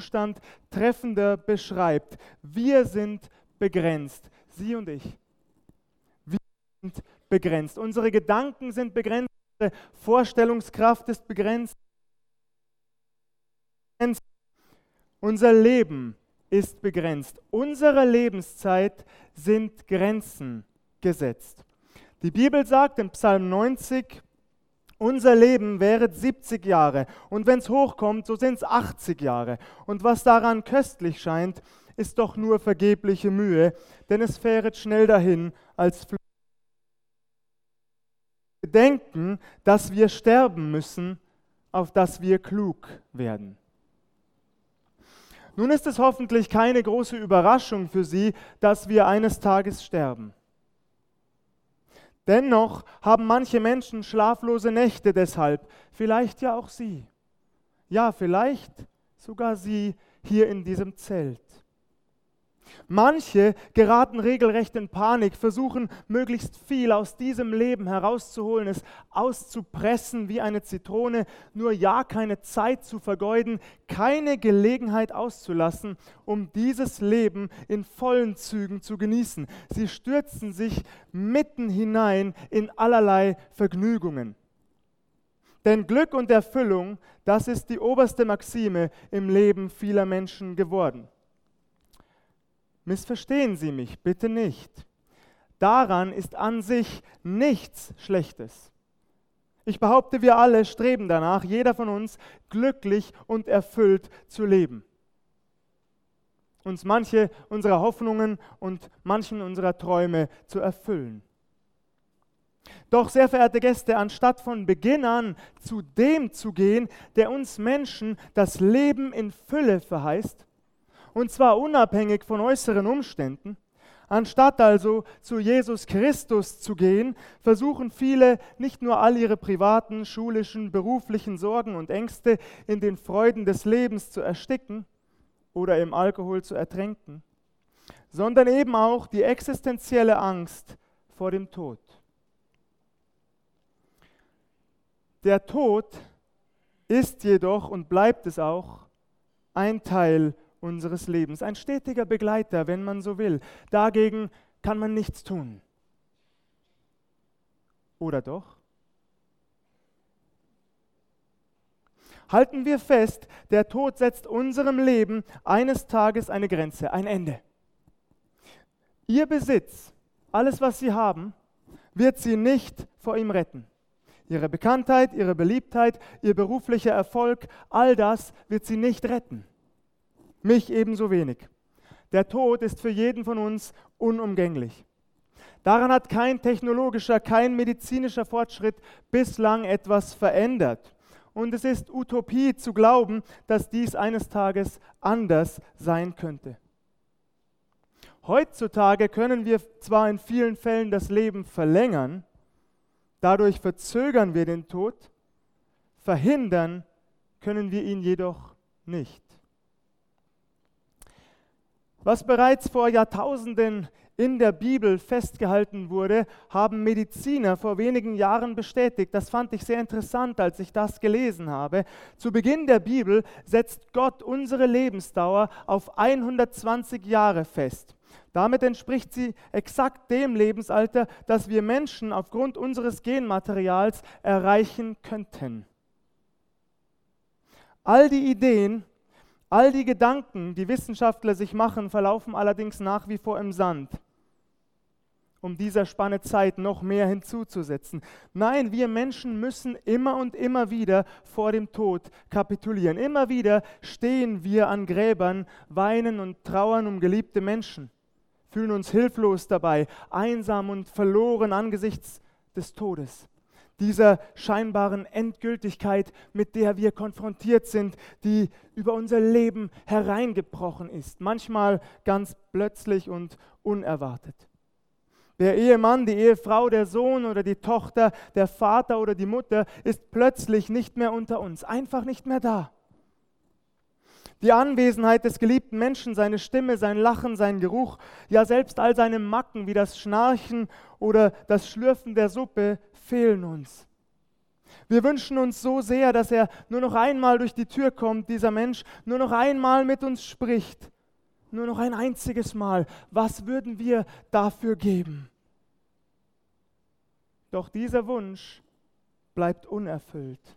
Zustand treffender beschreibt. Wir sind begrenzt, Sie und ich. Wir sind begrenzt. Unsere Gedanken sind begrenzt, unsere Vorstellungskraft ist begrenzt. Unser Leben ist begrenzt. Unsere Lebenszeit sind Grenzen gesetzt. Die Bibel sagt in Psalm 90, unser Leben wäre 70 Jahre und wenn es hochkommt, so sind es 80 Jahre. Und was daran köstlich scheint, ist doch nur vergebliche Mühe, denn es fähret schnell dahin als. Wir denken, dass wir sterben müssen, auf dass wir klug werden. Nun ist es hoffentlich keine große Überraschung für Sie, dass wir eines Tages sterben. Dennoch haben manche Menschen schlaflose Nächte deshalb, vielleicht ja auch Sie. Ja, vielleicht sogar Sie hier in diesem Zelt. Manche geraten regelrecht in Panik, versuchen möglichst viel aus diesem Leben herauszuholen, es auszupressen wie eine Zitrone, nur ja keine Zeit zu vergeuden, keine Gelegenheit auszulassen, um dieses Leben in vollen Zügen zu genießen. Sie stürzen sich mitten hinein in allerlei Vergnügungen. Denn Glück und Erfüllung, das ist die oberste Maxime im Leben vieler Menschen geworden. Missverstehen Sie mich bitte nicht. Daran ist an sich nichts Schlechtes. Ich behaupte, wir alle streben danach, jeder von uns glücklich und erfüllt zu leben. Uns manche unserer Hoffnungen und manchen unserer Träume zu erfüllen. Doch, sehr verehrte Gäste, anstatt von Beginn an zu dem zu gehen, der uns Menschen das Leben in Fülle verheißt, und zwar unabhängig von äußeren Umständen. Anstatt also zu Jesus Christus zu gehen, versuchen viele nicht nur all ihre privaten, schulischen, beruflichen Sorgen und Ängste in den Freuden des Lebens zu ersticken oder im Alkohol zu ertränken, sondern eben auch die existenzielle Angst vor dem Tod. Der Tod ist jedoch und bleibt es auch ein Teil unseres Lebens, ein stetiger Begleiter, wenn man so will. Dagegen kann man nichts tun. Oder doch? Halten wir fest, der Tod setzt unserem Leben eines Tages eine Grenze, ein Ende. Ihr Besitz, alles, was Sie haben, wird Sie nicht vor ihm retten. Ihre Bekanntheit, Ihre Beliebtheit, Ihr beruflicher Erfolg, all das wird Sie nicht retten. Mich ebenso wenig. Der Tod ist für jeden von uns unumgänglich. Daran hat kein technologischer, kein medizinischer Fortschritt bislang etwas verändert. Und es ist Utopie zu glauben, dass dies eines Tages anders sein könnte. Heutzutage können wir zwar in vielen Fällen das Leben verlängern, dadurch verzögern wir den Tod, verhindern können wir ihn jedoch nicht. Was bereits vor Jahrtausenden in der Bibel festgehalten wurde, haben Mediziner vor wenigen Jahren bestätigt. Das fand ich sehr interessant, als ich das gelesen habe. Zu Beginn der Bibel setzt Gott unsere Lebensdauer auf 120 Jahre fest. Damit entspricht sie exakt dem Lebensalter, das wir Menschen aufgrund unseres Genmaterials erreichen könnten. All die Ideen, All die Gedanken, die Wissenschaftler sich machen, verlaufen allerdings nach wie vor im Sand, um dieser Spanne Zeit noch mehr hinzuzusetzen. Nein, wir Menschen müssen immer und immer wieder vor dem Tod kapitulieren. Immer wieder stehen wir an Gräbern, weinen und trauern um geliebte Menschen, fühlen uns hilflos dabei, einsam und verloren angesichts des Todes dieser scheinbaren Endgültigkeit, mit der wir konfrontiert sind, die über unser Leben hereingebrochen ist, manchmal ganz plötzlich und unerwartet. Der Ehemann, die Ehefrau, der Sohn oder die Tochter, der Vater oder die Mutter ist plötzlich nicht mehr unter uns, einfach nicht mehr da. Die Anwesenheit des geliebten Menschen, seine Stimme, sein Lachen, sein Geruch, ja selbst all seine Macken wie das Schnarchen oder das Schlürfen der Suppe fehlen uns. Wir wünschen uns so sehr, dass er nur noch einmal durch die Tür kommt, dieser Mensch, nur noch einmal mit uns spricht. Nur noch ein einziges Mal. Was würden wir dafür geben? Doch dieser Wunsch bleibt unerfüllt.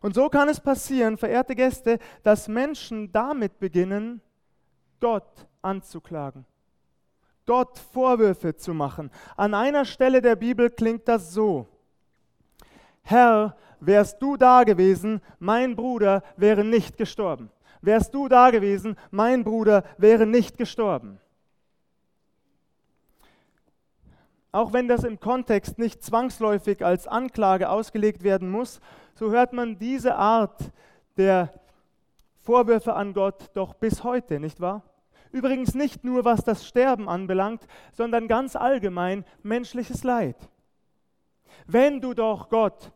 Und so kann es passieren, verehrte Gäste, dass Menschen damit beginnen, Gott anzuklagen, Gott Vorwürfe zu machen. An einer Stelle der Bibel klingt das so. Herr, wärst du da gewesen, mein Bruder wäre nicht gestorben. Wärst du da gewesen, mein Bruder wäre nicht gestorben. Auch wenn das im Kontext nicht zwangsläufig als Anklage ausgelegt werden muss, so hört man diese Art der Vorwürfe an Gott doch bis heute, nicht wahr? Übrigens nicht nur was das Sterben anbelangt, sondern ganz allgemein menschliches Leid. Wenn du doch Gott,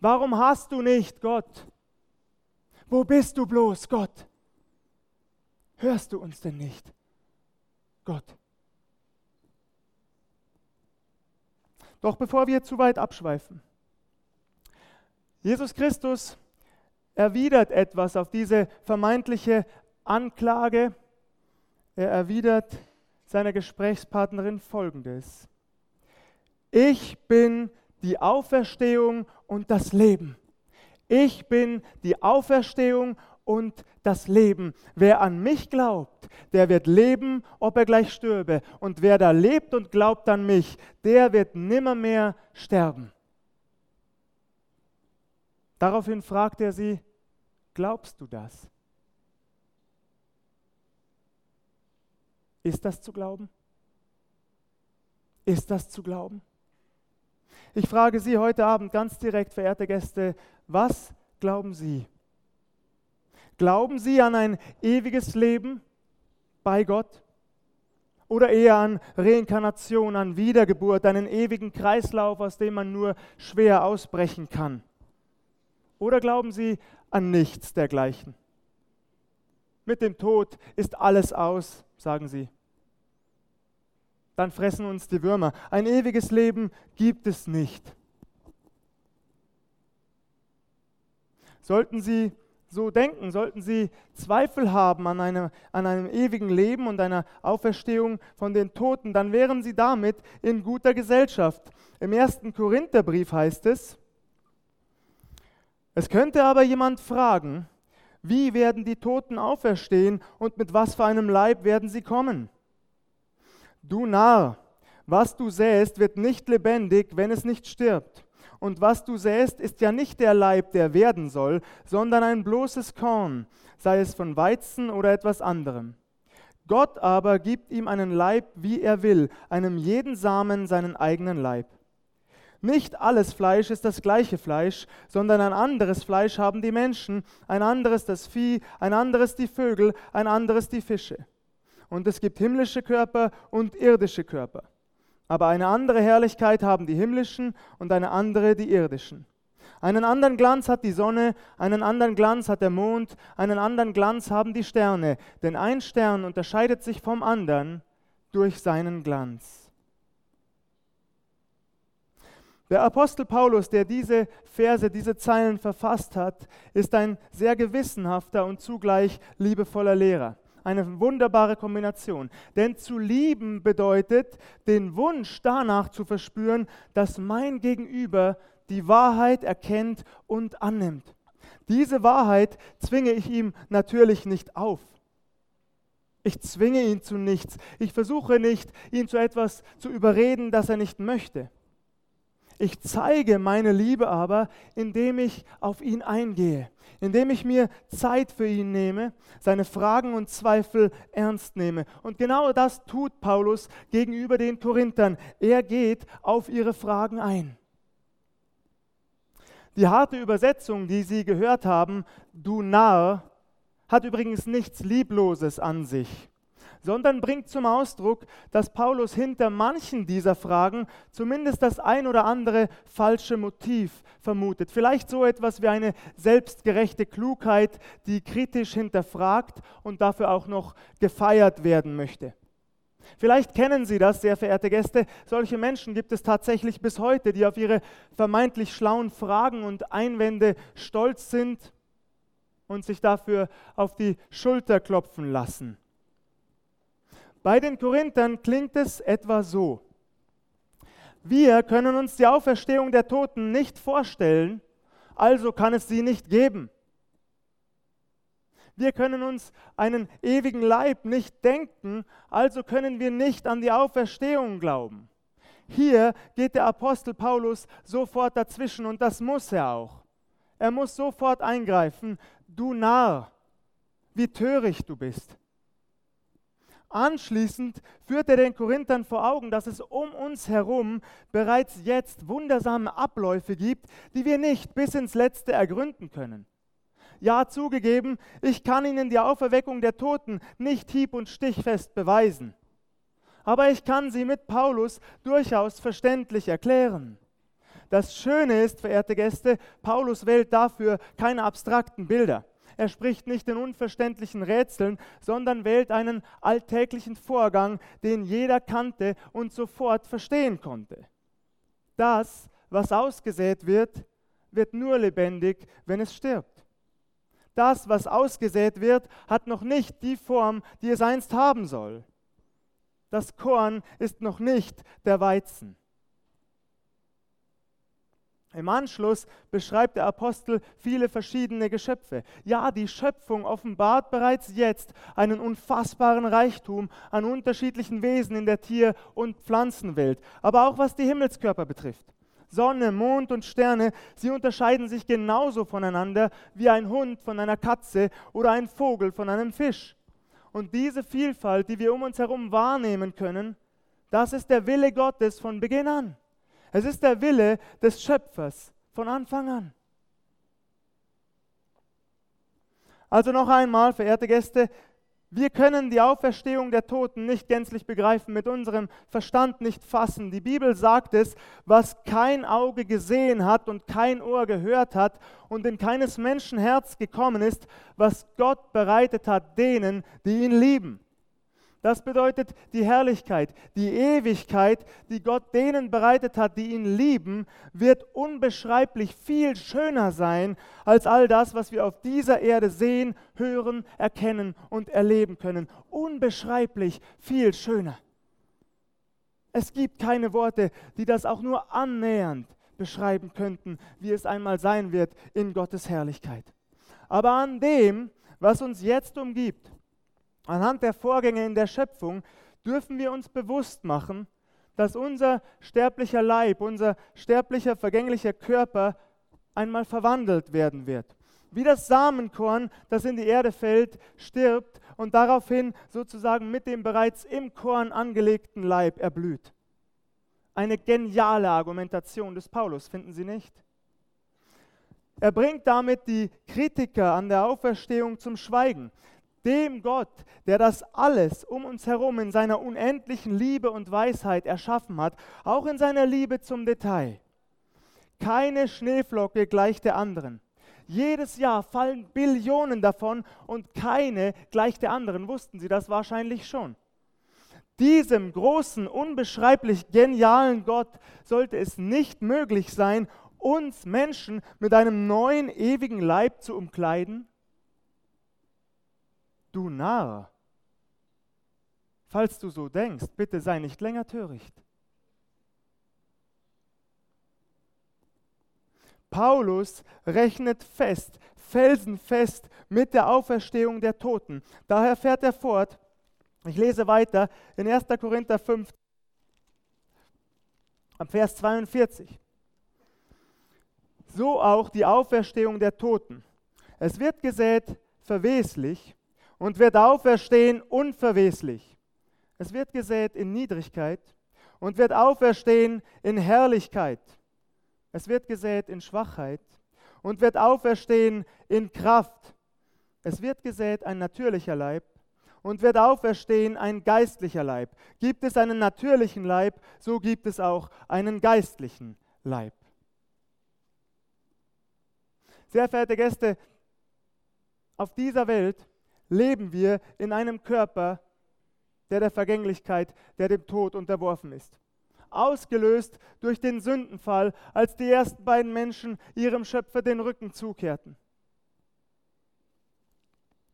warum hast du nicht Gott? Wo bist du bloß, Gott? Hörst du uns denn nicht, Gott? Doch bevor wir zu weit abschweifen, Jesus Christus erwidert etwas auf diese vermeintliche Anklage. Er erwidert seiner Gesprächspartnerin Folgendes. Ich bin die Auferstehung und das Leben. Ich bin die Auferstehung und das Leben. Wer an mich glaubt, der wird leben, ob er gleich stürbe. Und wer da lebt und glaubt an mich, der wird nimmermehr sterben. Daraufhin fragt er sie, glaubst du das? Ist das zu glauben? Ist das zu glauben? Ich frage Sie heute Abend ganz direkt, verehrte Gäste, was glauben Sie? Glauben Sie an ein ewiges Leben bei Gott? Oder eher an Reinkarnation, an Wiedergeburt, einen ewigen Kreislauf, aus dem man nur schwer ausbrechen kann? Oder glauben Sie an nichts dergleichen? Mit dem Tod ist alles aus, sagen Sie. Dann fressen uns die Würmer. Ein ewiges Leben gibt es nicht. Sollten Sie so denken, sollten Sie Zweifel haben an einem, an einem ewigen Leben und einer Auferstehung von den Toten, dann wären Sie damit in guter Gesellschaft. Im ersten Korintherbrief heißt es, es könnte aber jemand fragen, wie werden die Toten auferstehen und mit was für einem Leib werden sie kommen? Du Narr, was du säst, wird nicht lebendig, wenn es nicht stirbt. Und was du säst, ist ja nicht der Leib, der werden soll, sondern ein bloßes Korn, sei es von Weizen oder etwas anderem. Gott aber gibt ihm einen Leib, wie er will, einem jeden Samen seinen eigenen Leib. Nicht alles Fleisch ist das gleiche Fleisch, sondern ein anderes Fleisch haben die Menschen, ein anderes das Vieh, ein anderes die Vögel, ein anderes die Fische. Und es gibt himmlische Körper und irdische Körper. Aber eine andere Herrlichkeit haben die himmlischen und eine andere die irdischen. Einen anderen Glanz hat die Sonne, einen anderen Glanz hat der Mond, einen anderen Glanz haben die Sterne, denn ein Stern unterscheidet sich vom anderen durch seinen Glanz. Der Apostel Paulus, der diese Verse, diese Zeilen verfasst hat, ist ein sehr gewissenhafter und zugleich liebevoller Lehrer. Eine wunderbare Kombination. Denn zu lieben bedeutet, den Wunsch danach zu verspüren, dass mein Gegenüber die Wahrheit erkennt und annimmt. Diese Wahrheit zwinge ich ihm natürlich nicht auf. Ich zwinge ihn zu nichts. Ich versuche nicht, ihn zu etwas zu überreden, das er nicht möchte. Ich zeige meine Liebe aber, indem ich auf ihn eingehe, indem ich mir Zeit für ihn nehme, seine Fragen und Zweifel ernst nehme. Und genau das tut Paulus gegenüber den Korinthern. Er geht auf ihre Fragen ein. Die harte Übersetzung, die Sie gehört haben, du Narr, hat übrigens nichts Liebloses an sich sondern bringt zum Ausdruck, dass Paulus hinter manchen dieser Fragen zumindest das ein oder andere falsche Motiv vermutet. Vielleicht so etwas wie eine selbstgerechte Klugheit, die kritisch hinterfragt und dafür auch noch gefeiert werden möchte. Vielleicht kennen Sie das, sehr verehrte Gäste. Solche Menschen gibt es tatsächlich bis heute, die auf ihre vermeintlich schlauen Fragen und Einwände stolz sind und sich dafür auf die Schulter klopfen lassen. Bei den Korinthern klingt es etwa so. Wir können uns die Auferstehung der Toten nicht vorstellen, also kann es sie nicht geben. Wir können uns einen ewigen Leib nicht denken, also können wir nicht an die Auferstehung glauben. Hier geht der Apostel Paulus sofort dazwischen und das muss er auch. Er muss sofort eingreifen. Du Narr, wie töricht du bist. Anschließend führt er den Korinthern vor Augen, dass es um uns herum bereits jetzt wundersame Abläufe gibt, die wir nicht bis ins Letzte ergründen können. Ja, zugegeben, ich kann Ihnen die Auferweckung der Toten nicht hieb- und stichfest beweisen. Aber ich kann sie mit Paulus durchaus verständlich erklären. Das Schöne ist, verehrte Gäste, Paulus wählt dafür keine abstrakten Bilder. Er spricht nicht in unverständlichen Rätseln, sondern wählt einen alltäglichen Vorgang, den jeder kannte und sofort verstehen konnte. Das, was ausgesät wird, wird nur lebendig, wenn es stirbt das, was ausgesät wird, hat noch nicht die Form, die es einst haben soll. Das Korn ist noch nicht der Weizen. Im Anschluss beschreibt der Apostel viele verschiedene Geschöpfe. Ja, die Schöpfung offenbart bereits jetzt einen unfassbaren Reichtum an unterschiedlichen Wesen in der Tier- und Pflanzenwelt, aber auch was die Himmelskörper betrifft. Sonne, Mond und Sterne, sie unterscheiden sich genauso voneinander wie ein Hund von einer Katze oder ein Vogel von einem Fisch. Und diese Vielfalt, die wir um uns herum wahrnehmen können, das ist der Wille Gottes von Beginn an. Es ist der Wille des Schöpfers von Anfang an. Also noch einmal, verehrte Gäste, wir können die Auferstehung der Toten nicht gänzlich begreifen, mit unserem Verstand nicht fassen. Die Bibel sagt es, was kein Auge gesehen hat und kein Ohr gehört hat und in keines Menschen Herz gekommen ist, was Gott bereitet hat denen, die ihn lieben. Das bedeutet die Herrlichkeit, die Ewigkeit, die Gott denen bereitet hat, die ihn lieben, wird unbeschreiblich viel schöner sein als all das, was wir auf dieser Erde sehen, hören, erkennen und erleben können. Unbeschreiblich viel schöner. Es gibt keine Worte, die das auch nur annähernd beschreiben könnten, wie es einmal sein wird in Gottes Herrlichkeit. Aber an dem, was uns jetzt umgibt, Anhand der Vorgänge in der Schöpfung dürfen wir uns bewusst machen, dass unser sterblicher Leib, unser sterblicher, vergänglicher Körper einmal verwandelt werden wird. Wie das Samenkorn, das in die Erde fällt, stirbt und daraufhin sozusagen mit dem bereits im Korn angelegten Leib erblüht. Eine geniale Argumentation des Paulus, finden Sie nicht? Er bringt damit die Kritiker an der Auferstehung zum Schweigen dem Gott, der das alles um uns herum in seiner unendlichen Liebe und Weisheit erschaffen hat, auch in seiner Liebe zum Detail. Keine Schneeflocke gleicht der anderen. Jedes Jahr fallen Billionen davon und keine gleicht der anderen. Wussten Sie das wahrscheinlich schon? Diesem großen, unbeschreiblich genialen Gott sollte es nicht möglich sein, uns Menschen mit einem neuen, ewigen Leib zu umkleiden? Du Narr! Falls du so denkst, bitte sei nicht länger töricht. Paulus rechnet fest, felsenfest mit der Auferstehung der Toten. Daher fährt er fort, ich lese weiter in 1. Korinther 5, am Vers 42. So auch die Auferstehung der Toten. Es wird gesät verweslich, und wird auferstehen unverweslich. Es wird gesät in Niedrigkeit und wird auferstehen in Herrlichkeit. Es wird gesät in Schwachheit und wird auferstehen in Kraft. Es wird gesät ein natürlicher Leib und wird auferstehen ein geistlicher Leib. Gibt es einen natürlichen Leib, so gibt es auch einen geistlichen Leib. Sehr verehrte Gäste, auf dieser Welt leben wir in einem Körper, der der Vergänglichkeit, der dem Tod unterworfen ist. Ausgelöst durch den Sündenfall, als die ersten beiden Menschen ihrem Schöpfer den Rücken zukehrten.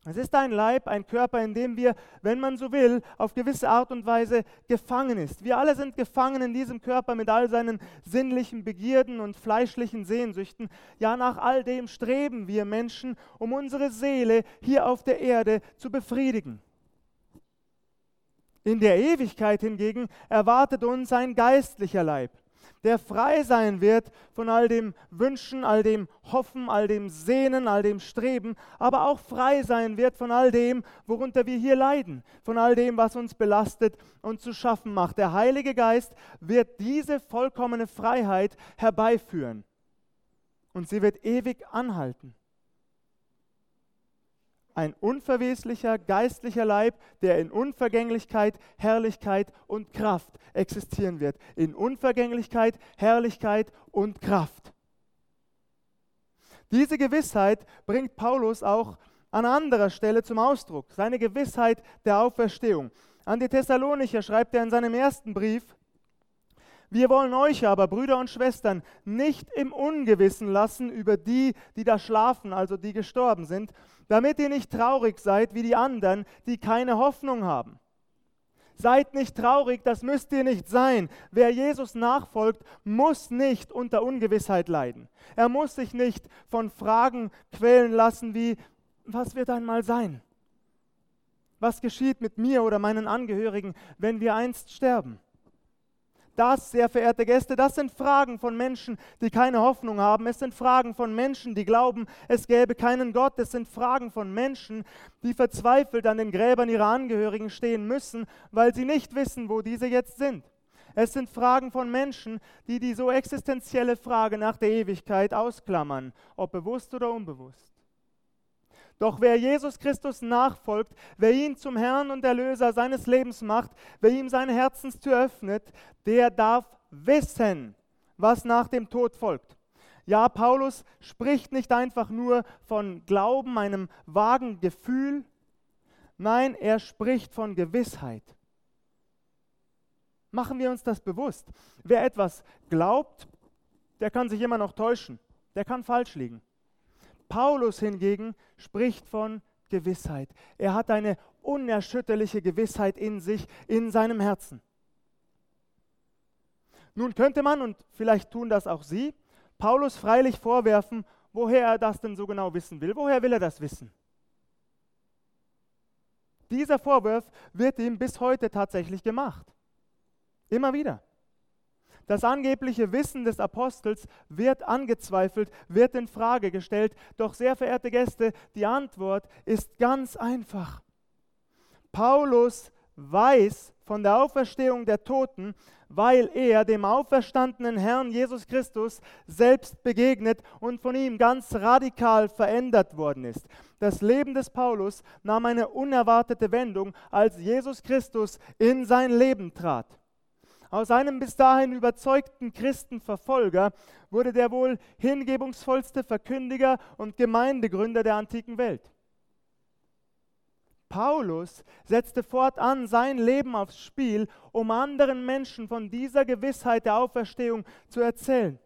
Es ist ein Leib, ein Körper, in dem wir, wenn man so will, auf gewisse Art und Weise gefangen ist. Wir alle sind gefangen in diesem Körper mit all seinen sinnlichen Begierden und fleischlichen Sehnsüchten. Ja, nach all dem streben wir Menschen, um unsere Seele hier auf der Erde zu befriedigen. In der Ewigkeit hingegen erwartet uns ein geistlicher Leib der frei sein wird von all dem Wünschen, all dem Hoffen, all dem Sehnen, all dem Streben, aber auch frei sein wird von all dem, worunter wir hier leiden, von all dem, was uns belastet und zu schaffen macht. Der Heilige Geist wird diese vollkommene Freiheit herbeiführen und sie wird ewig anhalten ein unverweslicher geistlicher Leib, der in Unvergänglichkeit, Herrlichkeit und Kraft existieren wird. In Unvergänglichkeit, Herrlichkeit und Kraft. Diese Gewissheit bringt Paulus auch an anderer Stelle zum Ausdruck, seine Gewissheit der Auferstehung. An die Thessalonicher schreibt er in seinem ersten Brief, wir wollen euch aber, Brüder und Schwestern, nicht im Ungewissen lassen über die, die da schlafen, also die gestorben sind, damit ihr nicht traurig seid wie die anderen, die keine Hoffnung haben. Seid nicht traurig, das müsst ihr nicht sein. Wer Jesus nachfolgt, muss nicht unter Ungewissheit leiden. Er muss sich nicht von Fragen quälen lassen wie, was wird einmal sein? Was geschieht mit mir oder meinen Angehörigen, wenn wir einst sterben? Das, sehr verehrte Gäste, das sind Fragen von Menschen, die keine Hoffnung haben. Es sind Fragen von Menschen, die glauben, es gäbe keinen Gott. Es sind Fragen von Menschen, die verzweifelt an den Gräbern ihrer Angehörigen stehen müssen, weil sie nicht wissen, wo diese jetzt sind. Es sind Fragen von Menschen, die die so existenzielle Frage nach der Ewigkeit ausklammern, ob bewusst oder unbewusst. Doch wer Jesus Christus nachfolgt, wer ihn zum Herrn und Erlöser seines Lebens macht, wer ihm seine Herzenstür öffnet, der darf wissen, was nach dem Tod folgt. Ja, Paulus spricht nicht einfach nur von Glauben, einem vagen Gefühl, nein, er spricht von Gewissheit. Machen wir uns das bewusst. Wer etwas glaubt, der kann sich immer noch täuschen, der kann falsch liegen. Paulus hingegen spricht von Gewissheit. Er hat eine unerschütterliche Gewissheit in sich, in seinem Herzen. Nun könnte man, und vielleicht tun das auch Sie, Paulus freilich vorwerfen, woher er das denn so genau wissen will. Woher will er das wissen? Dieser Vorwurf wird ihm bis heute tatsächlich gemacht. Immer wieder. Das angebliche Wissen des Apostels wird angezweifelt, wird in Frage gestellt. Doch sehr verehrte Gäste, die Antwort ist ganz einfach. Paulus weiß von der Auferstehung der Toten, weil er dem auferstandenen Herrn Jesus Christus selbst begegnet und von ihm ganz radikal verändert worden ist. Das Leben des Paulus nahm eine unerwartete Wendung, als Jesus Christus in sein Leben trat. Aus einem bis dahin überzeugten Christenverfolger wurde der wohl hingebungsvollste Verkündiger und Gemeindegründer der antiken Welt. Paulus setzte fortan sein Leben aufs Spiel, um anderen Menschen von dieser Gewissheit der Auferstehung zu erzählen,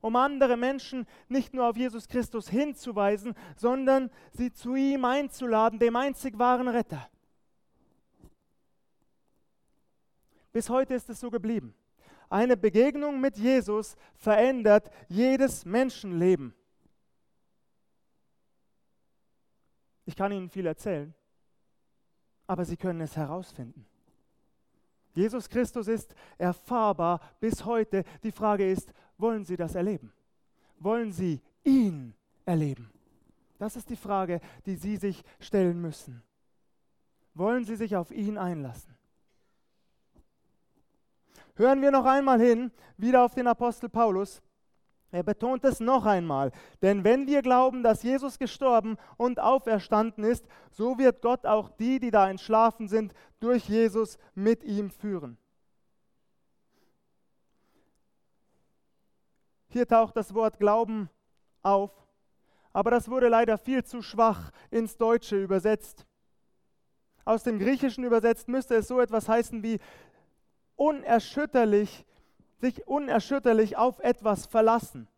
um andere Menschen nicht nur auf Jesus Christus hinzuweisen, sondern sie zu ihm einzuladen, dem einzig wahren Retter. Bis heute ist es so geblieben. Eine Begegnung mit Jesus verändert jedes Menschenleben. Ich kann Ihnen viel erzählen, aber Sie können es herausfinden. Jesus Christus ist erfahrbar bis heute. Die Frage ist, wollen Sie das erleben? Wollen Sie ihn erleben? Das ist die Frage, die Sie sich stellen müssen. Wollen Sie sich auf ihn einlassen? Hören wir noch einmal hin, wieder auf den Apostel Paulus. Er betont es noch einmal, denn wenn wir glauben, dass Jesus gestorben und auferstanden ist, so wird Gott auch die, die da entschlafen sind, durch Jesus mit ihm führen. Hier taucht das Wort Glauben auf, aber das wurde leider viel zu schwach ins Deutsche übersetzt. Aus dem Griechischen übersetzt müsste es so etwas heißen wie unerschütterlich, sich unerschütterlich auf etwas verlassen.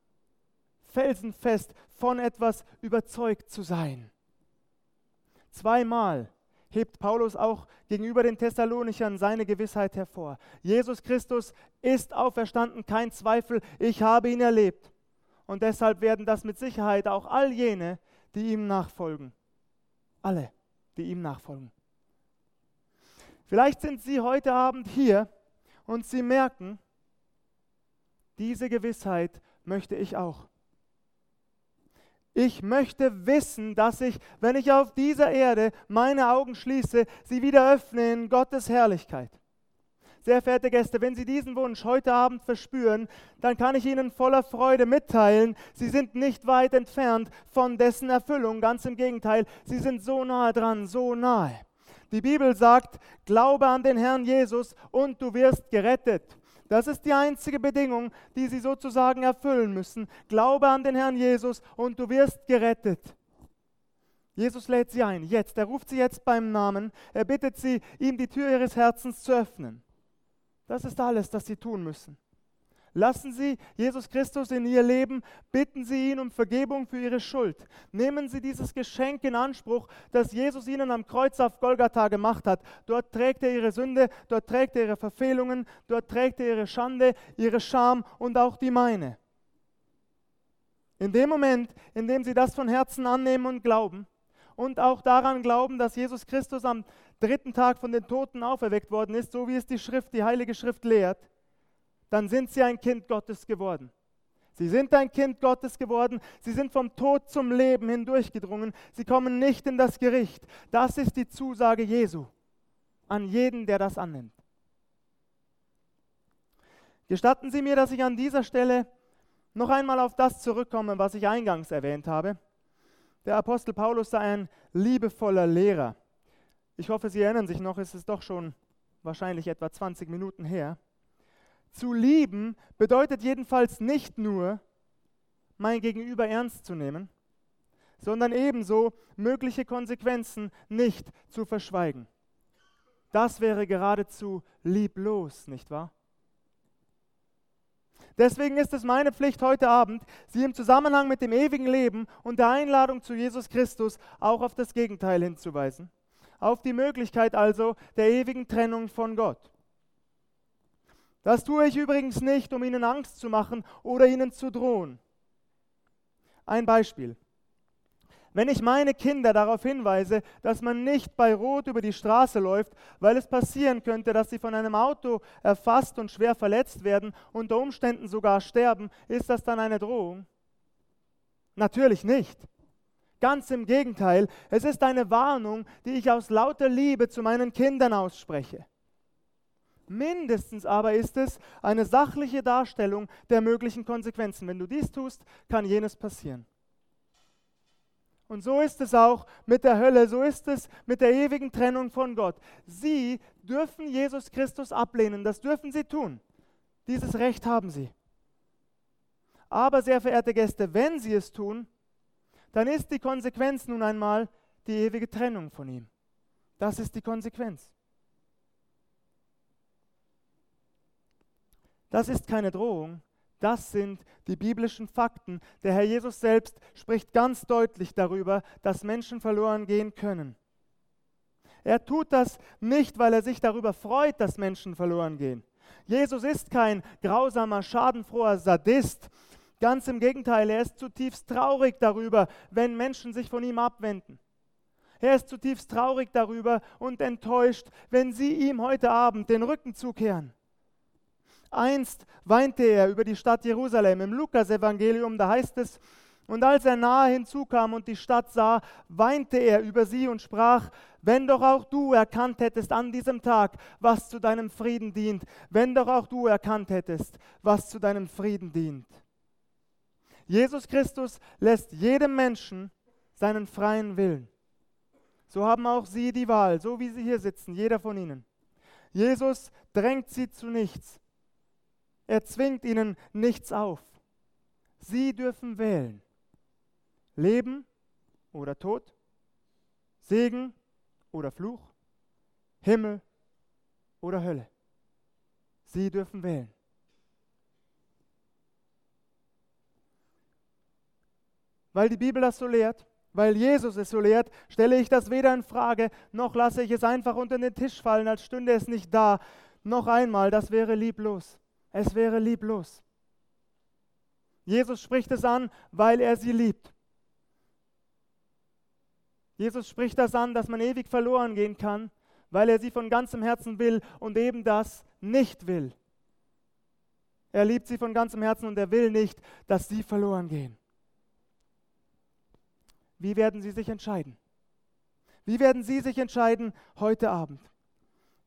Felsenfest von etwas überzeugt zu sein. Zweimal hebt Paulus auch gegenüber den Thessalonichern seine Gewissheit hervor. Jesus Christus ist auferstanden, kein Zweifel, ich habe ihn erlebt. Und deshalb werden das mit Sicherheit auch all jene, die ihm nachfolgen. Alle, die ihm nachfolgen. Vielleicht sind Sie heute Abend hier und Sie merken, diese Gewissheit möchte ich auch. Ich möchte wissen, dass ich, wenn ich auf dieser Erde meine Augen schließe, sie wieder öffne in Gottes Herrlichkeit. Sehr verehrte Gäste, wenn Sie diesen Wunsch heute Abend verspüren, dann kann ich Ihnen voller Freude mitteilen, Sie sind nicht weit entfernt von dessen Erfüllung. Ganz im Gegenteil, Sie sind so nahe dran, so nahe. Die Bibel sagt, glaube an den Herrn Jesus und du wirst gerettet. Das ist die einzige Bedingung, die sie sozusagen erfüllen müssen. Glaube an den Herrn Jesus und du wirst gerettet. Jesus lädt sie ein, jetzt. Er ruft sie jetzt beim Namen. Er bittet sie, ihm die Tür ihres Herzens zu öffnen. Das ist alles, was sie tun müssen. Lassen Sie Jesus Christus in Ihr Leben, bitten Sie ihn um Vergebung für Ihre Schuld. Nehmen Sie dieses Geschenk in Anspruch, das Jesus Ihnen am Kreuz auf Golgatha gemacht hat. Dort trägt er Ihre Sünde, dort trägt er Ihre Verfehlungen, dort trägt er Ihre Schande, Ihre Scham und auch die meine. In dem Moment, in dem Sie das von Herzen annehmen und glauben und auch daran glauben, dass Jesus Christus am dritten Tag von den Toten auferweckt worden ist, so wie es die Schrift, die Heilige Schrift lehrt, dann sind sie ein Kind Gottes geworden. Sie sind ein Kind Gottes geworden. Sie sind vom Tod zum Leben hindurchgedrungen. Sie kommen nicht in das Gericht. Das ist die Zusage Jesu an jeden, der das annimmt. Gestatten Sie mir, dass ich an dieser Stelle noch einmal auf das zurückkomme, was ich eingangs erwähnt habe. Der Apostel Paulus sei ein liebevoller Lehrer. Ich hoffe, Sie erinnern sich noch, es ist doch schon wahrscheinlich etwa 20 Minuten her. Zu lieben bedeutet jedenfalls nicht nur, mein Gegenüber ernst zu nehmen, sondern ebenso mögliche Konsequenzen nicht zu verschweigen. Das wäre geradezu lieblos, nicht wahr? Deswegen ist es meine Pflicht heute Abend, Sie im Zusammenhang mit dem ewigen Leben und der Einladung zu Jesus Christus auch auf das Gegenteil hinzuweisen. Auf die Möglichkeit also der ewigen Trennung von Gott. Das tue ich übrigens nicht, um ihnen Angst zu machen oder ihnen zu drohen. Ein Beispiel. Wenn ich meine Kinder darauf hinweise, dass man nicht bei Rot über die Straße läuft, weil es passieren könnte, dass sie von einem Auto erfasst und schwer verletzt werden, unter Umständen sogar sterben, ist das dann eine Drohung? Natürlich nicht. Ganz im Gegenteil, es ist eine Warnung, die ich aus lauter Liebe zu meinen Kindern ausspreche. Mindestens aber ist es eine sachliche Darstellung der möglichen Konsequenzen. Wenn du dies tust, kann jenes passieren. Und so ist es auch mit der Hölle, so ist es mit der ewigen Trennung von Gott. Sie dürfen Jesus Christus ablehnen, das dürfen sie tun. Dieses Recht haben sie. Aber, sehr verehrte Gäste, wenn sie es tun, dann ist die Konsequenz nun einmal die ewige Trennung von ihm. Das ist die Konsequenz. Das ist keine Drohung, das sind die biblischen Fakten. Der Herr Jesus selbst spricht ganz deutlich darüber, dass Menschen verloren gehen können. Er tut das nicht, weil er sich darüber freut, dass Menschen verloren gehen. Jesus ist kein grausamer, schadenfroher Sadist. Ganz im Gegenteil, er ist zutiefst traurig darüber, wenn Menschen sich von ihm abwenden. Er ist zutiefst traurig darüber und enttäuscht, wenn sie ihm heute Abend den Rücken zukehren. Einst weinte er über die Stadt Jerusalem. Im Lukas-Evangelium, da heißt es, und als er nahe hinzukam und die Stadt sah, weinte er über sie und sprach, wenn doch auch du erkannt hättest an diesem Tag, was zu deinem Frieden dient, wenn doch auch du erkannt hättest, was zu deinem Frieden dient. Jesus Christus lässt jedem Menschen seinen freien Willen. So haben auch sie die Wahl, so wie sie hier sitzen, jeder von ihnen. Jesus drängt sie zu nichts. Er zwingt ihnen nichts auf. Sie dürfen wählen. Leben oder Tod, Segen oder Fluch, Himmel oder Hölle. Sie dürfen wählen. Weil die Bibel das so lehrt, weil Jesus es so lehrt, stelle ich das weder in Frage, noch lasse ich es einfach unter den Tisch fallen, als stünde es nicht da. Noch einmal, das wäre lieblos. Es wäre lieblos. Jesus spricht es an, weil er sie liebt. Jesus spricht das an, dass man ewig verloren gehen kann, weil er sie von ganzem Herzen will und eben das nicht will. Er liebt sie von ganzem Herzen und er will nicht, dass sie verloren gehen. Wie werden Sie sich entscheiden? Wie werden Sie sich entscheiden heute Abend?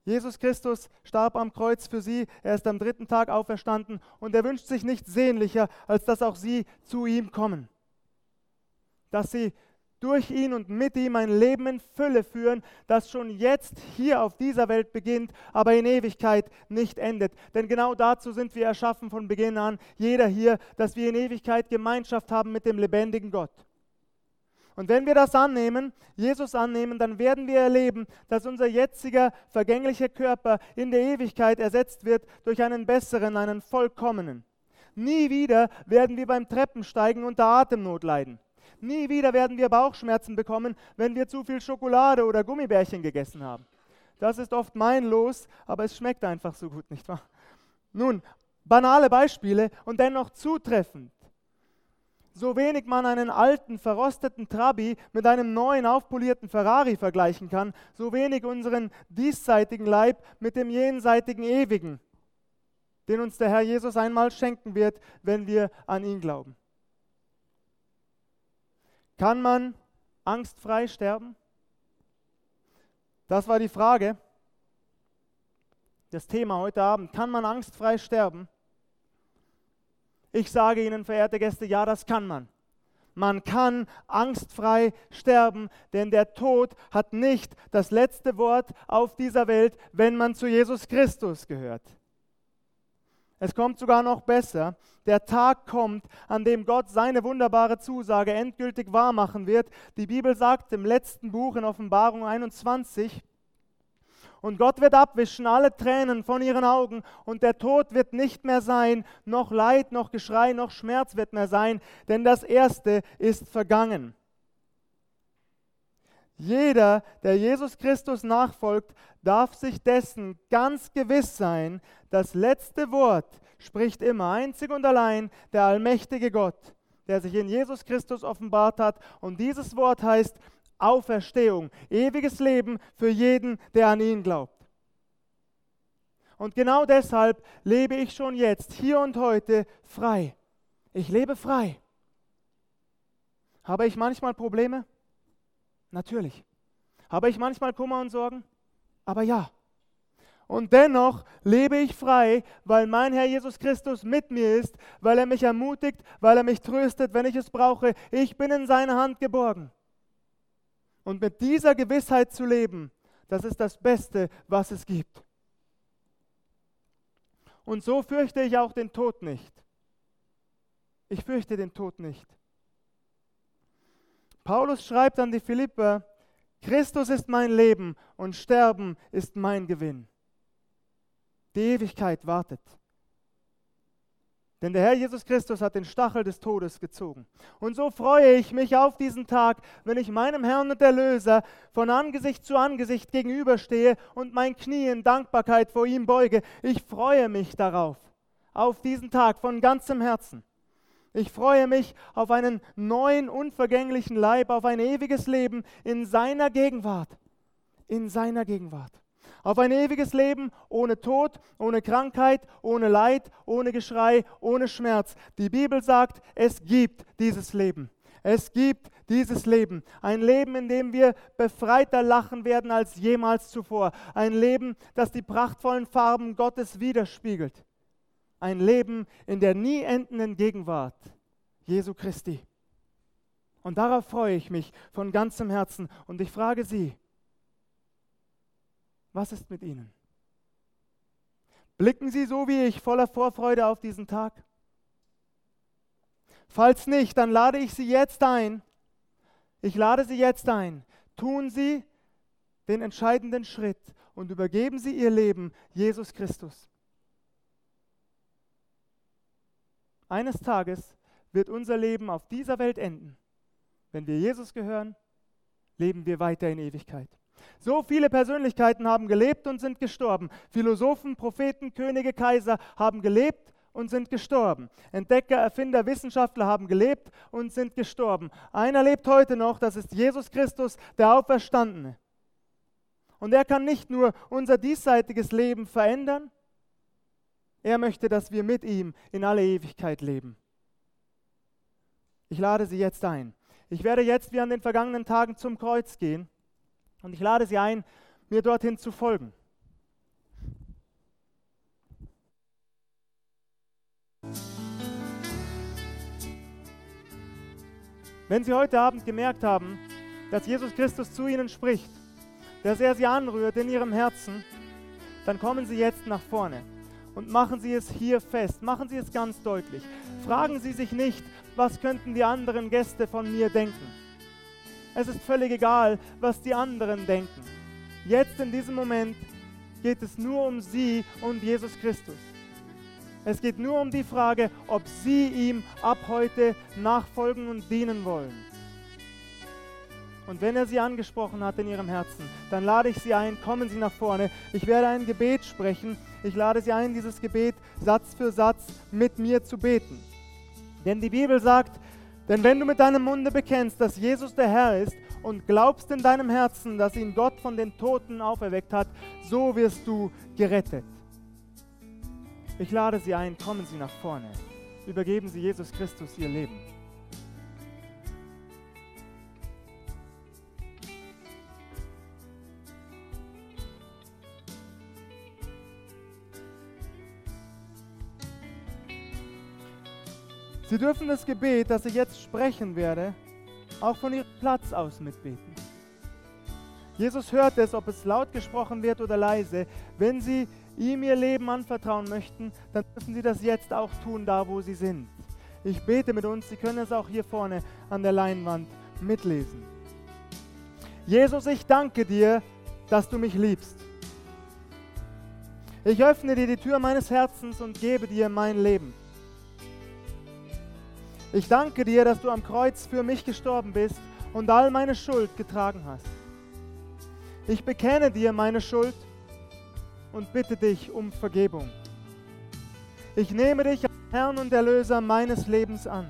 Jesus Christus starb am Kreuz für Sie, er ist am dritten Tag auferstanden und er wünscht sich nichts sehnlicher, als dass auch Sie zu ihm kommen. Dass Sie durch ihn und mit ihm ein Leben in Fülle führen, das schon jetzt hier auf dieser Welt beginnt, aber in Ewigkeit nicht endet. Denn genau dazu sind wir erschaffen von Beginn an, jeder hier, dass wir in Ewigkeit Gemeinschaft haben mit dem lebendigen Gott. Und wenn wir das annehmen, Jesus annehmen, dann werden wir erleben, dass unser jetziger vergänglicher Körper in der Ewigkeit ersetzt wird durch einen besseren, einen vollkommenen. Nie wieder werden wir beim Treppensteigen unter Atemnot leiden. Nie wieder werden wir Bauchschmerzen bekommen, wenn wir zu viel Schokolade oder Gummibärchen gegessen haben. Das ist oft mein Los, aber es schmeckt einfach so gut, nicht wahr? Nun, banale Beispiele und dennoch zutreffend. So wenig man einen alten, verrosteten Trabi mit einem neuen, aufpolierten Ferrari vergleichen kann, so wenig unseren diesseitigen Leib mit dem jenseitigen Ewigen, den uns der Herr Jesus einmal schenken wird, wenn wir an ihn glauben. Kann man angstfrei sterben? Das war die Frage. Das Thema heute Abend. Kann man angstfrei sterben? Ich sage Ihnen, verehrte Gäste, ja, das kann man. Man kann angstfrei sterben, denn der Tod hat nicht das letzte Wort auf dieser Welt, wenn man zu Jesus Christus gehört. Es kommt sogar noch besser. Der Tag kommt, an dem Gott seine wunderbare Zusage endgültig wahrmachen wird. Die Bibel sagt im letzten Buch in Offenbarung 21, und Gott wird abwischen alle Tränen von ihren Augen und der Tod wird nicht mehr sein, noch Leid, noch Geschrei, noch Schmerz wird mehr sein, denn das Erste ist vergangen. Jeder, der Jesus Christus nachfolgt, darf sich dessen ganz gewiss sein, das letzte Wort spricht immer einzig und allein der allmächtige Gott, der sich in Jesus Christus offenbart hat. Und dieses Wort heißt, Auferstehung, ewiges Leben für jeden, der an ihn glaubt. Und genau deshalb lebe ich schon jetzt, hier und heute, frei. Ich lebe frei. Habe ich manchmal Probleme? Natürlich. Habe ich manchmal Kummer und Sorgen? Aber ja. Und dennoch lebe ich frei, weil mein Herr Jesus Christus mit mir ist, weil er mich ermutigt, weil er mich tröstet, wenn ich es brauche. Ich bin in seiner Hand geborgen. Und mit dieser Gewissheit zu leben, das ist das Beste, was es gibt. Und so fürchte ich auch den Tod nicht. Ich fürchte den Tod nicht. Paulus schreibt an die Philipper, Christus ist mein Leben und Sterben ist mein Gewinn. Die Ewigkeit wartet. Denn der Herr Jesus Christus hat den Stachel des Todes gezogen. Und so freue ich mich auf diesen Tag, wenn ich meinem Herrn und Erlöser von Angesicht zu Angesicht gegenüberstehe und mein Knie in Dankbarkeit vor ihm beuge. Ich freue mich darauf, auf diesen Tag von ganzem Herzen. Ich freue mich auf einen neuen, unvergänglichen Leib, auf ein ewiges Leben in seiner Gegenwart. In seiner Gegenwart auf ein ewiges Leben ohne Tod, ohne Krankheit, ohne Leid, ohne Geschrei, ohne Schmerz. Die Bibel sagt, es gibt dieses Leben. Es gibt dieses Leben. Ein Leben, in dem wir befreiter lachen werden als jemals zuvor. Ein Leben, das die prachtvollen Farben Gottes widerspiegelt. Ein Leben in der nie endenden Gegenwart Jesu Christi. Und darauf freue ich mich von ganzem Herzen. Und ich frage Sie, was ist mit Ihnen? Blicken Sie so wie ich voller Vorfreude auf diesen Tag? Falls nicht, dann lade ich Sie jetzt ein. Ich lade Sie jetzt ein. Tun Sie den entscheidenden Schritt und übergeben Sie Ihr Leben Jesus Christus. Eines Tages wird unser Leben auf dieser Welt enden. Wenn wir Jesus gehören, leben wir weiter in Ewigkeit. So viele Persönlichkeiten haben gelebt und sind gestorben. Philosophen, Propheten, Könige, Kaiser haben gelebt und sind gestorben. Entdecker, Erfinder, Wissenschaftler haben gelebt und sind gestorben. Einer lebt heute noch, das ist Jesus Christus, der Auferstandene. Und er kann nicht nur unser diesseitiges Leben verändern, er möchte, dass wir mit ihm in alle Ewigkeit leben. Ich lade Sie jetzt ein. Ich werde jetzt wie an den vergangenen Tagen zum Kreuz gehen und ich lade Sie ein, mir dorthin zu folgen. Wenn Sie heute Abend gemerkt haben, dass Jesus Christus zu Ihnen spricht, dass er Sie anrührt in Ihrem Herzen, dann kommen Sie jetzt nach vorne und machen Sie es hier fest, machen Sie es ganz deutlich. Fragen Sie sich nicht, was könnten die anderen Gäste von mir denken. Es ist völlig egal, was die anderen denken. Jetzt in diesem Moment geht es nur um Sie und Jesus Christus. Es geht nur um die Frage, ob Sie ihm ab heute nachfolgen und dienen wollen. Und wenn er Sie angesprochen hat in Ihrem Herzen, dann lade ich Sie ein, kommen Sie nach vorne. Ich werde ein Gebet sprechen. Ich lade Sie ein, dieses Gebet Satz für Satz mit mir zu beten. Denn die Bibel sagt, denn wenn du mit deinem Munde bekennst, dass Jesus der Herr ist und glaubst in deinem Herzen, dass ihn Gott von den Toten auferweckt hat, so wirst du gerettet. Ich lade Sie ein, kommen Sie nach vorne. Übergeben Sie Jesus Christus Ihr Leben. Sie dürfen das Gebet, das ich jetzt sprechen werde, auch von Ihrem Platz aus mitbeten. Jesus hört es, ob es laut gesprochen wird oder leise. Wenn Sie ihm Ihr Leben anvertrauen möchten, dann dürfen Sie das jetzt auch tun, da wo Sie sind. Ich bete mit uns, Sie können es auch hier vorne an der Leinwand mitlesen. Jesus, ich danke dir, dass du mich liebst. Ich öffne dir die Tür meines Herzens und gebe dir mein Leben. Ich danke dir, dass du am Kreuz für mich gestorben bist und all meine Schuld getragen hast. Ich bekenne dir meine Schuld und bitte dich um Vergebung. Ich nehme dich als Herrn und Erlöser meines Lebens an.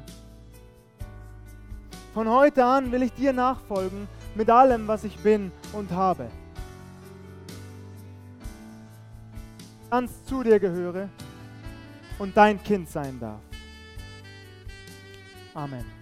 Von heute an will ich dir nachfolgen mit allem, was ich bin und habe. Ganz zu dir gehöre und dein Kind sein darf. Amen.